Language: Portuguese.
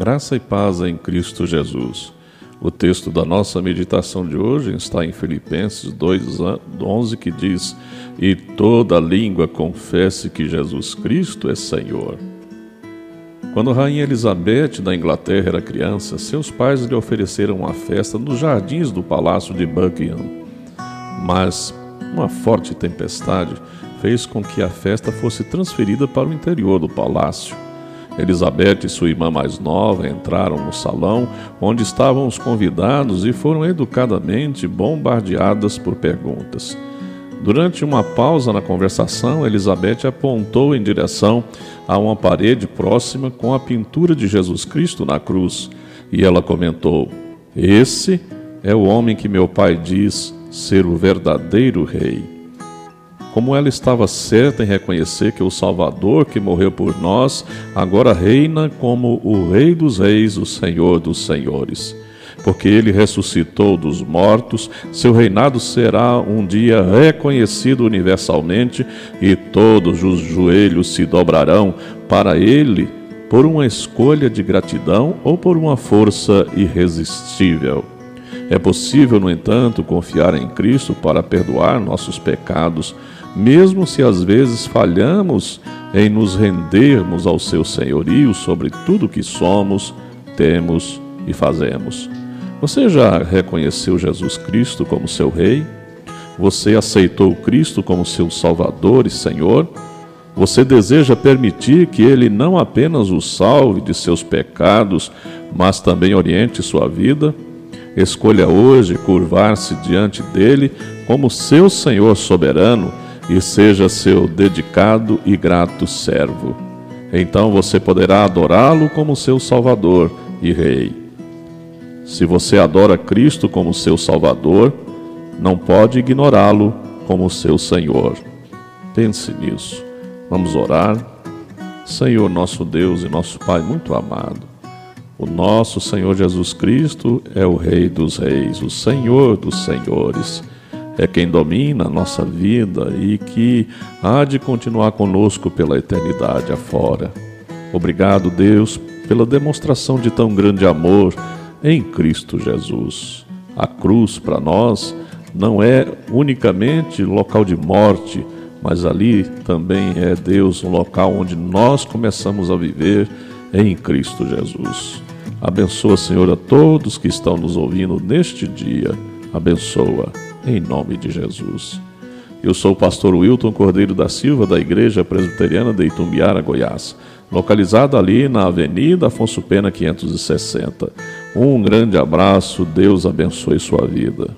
Graça e paz em Cristo Jesus. O texto da nossa meditação de hoje está em Filipenses 2:11 que diz: "E toda língua confesse que Jesus Cristo é Senhor". Quando rainha Elizabeth da Inglaterra era criança, seus pais lhe ofereceram uma festa nos jardins do palácio de Buckingham. Mas uma forte tempestade fez com que a festa fosse transferida para o interior do palácio. Elizabeth e sua irmã mais nova entraram no salão onde estavam os convidados e foram educadamente bombardeadas por perguntas. Durante uma pausa na conversação, Elizabeth apontou em direção a uma parede próxima com a pintura de Jesus Cristo na cruz e ela comentou: Esse é o homem que meu pai diz ser o verdadeiro rei. Como ela estava certa em reconhecer que o Salvador que morreu por nós agora reina como o Rei dos Reis, o Senhor dos Senhores. Porque ele ressuscitou dos mortos, seu reinado será um dia reconhecido universalmente e todos os joelhos se dobrarão para ele por uma escolha de gratidão ou por uma força irresistível. É possível, no entanto, confiar em Cristo para perdoar nossos pecados mesmo se às vezes falhamos em nos rendermos ao seu senhorio sobre tudo que somos, temos e fazemos. Você já reconheceu Jesus Cristo como seu Rei? Você aceitou Cristo como seu Salvador e Senhor? Você deseja permitir que Ele não apenas o salve de seus pecados, mas também oriente sua vida? Escolha hoje curvar-se diante dele como seu Senhor soberano e seja seu dedicado e grato servo. Então você poderá adorá-lo como seu Salvador e Rei. Se você adora Cristo como seu Salvador, não pode ignorá-lo como seu Senhor. Pense nisso. Vamos orar. Senhor, nosso Deus e nosso Pai muito amado, o nosso Senhor Jesus Cristo é o Rei dos Reis, o Senhor dos Senhores é quem domina a nossa vida e que há de continuar conosco pela eternidade afora. Obrigado, Deus, pela demonstração de tão grande amor em Cristo Jesus. A cruz para nós não é unicamente local de morte, mas ali também é Deus, um local onde nós começamos a viver em Cristo Jesus. Abençoa, Senhor, a todos que estão nos ouvindo neste dia. Abençoa em nome de Jesus. Eu sou o pastor Wilton Cordeiro da Silva, da Igreja Presbiteriana de Itumbiara, Goiás, localizado ali na Avenida Afonso Pena 560. Um grande abraço, Deus abençoe sua vida.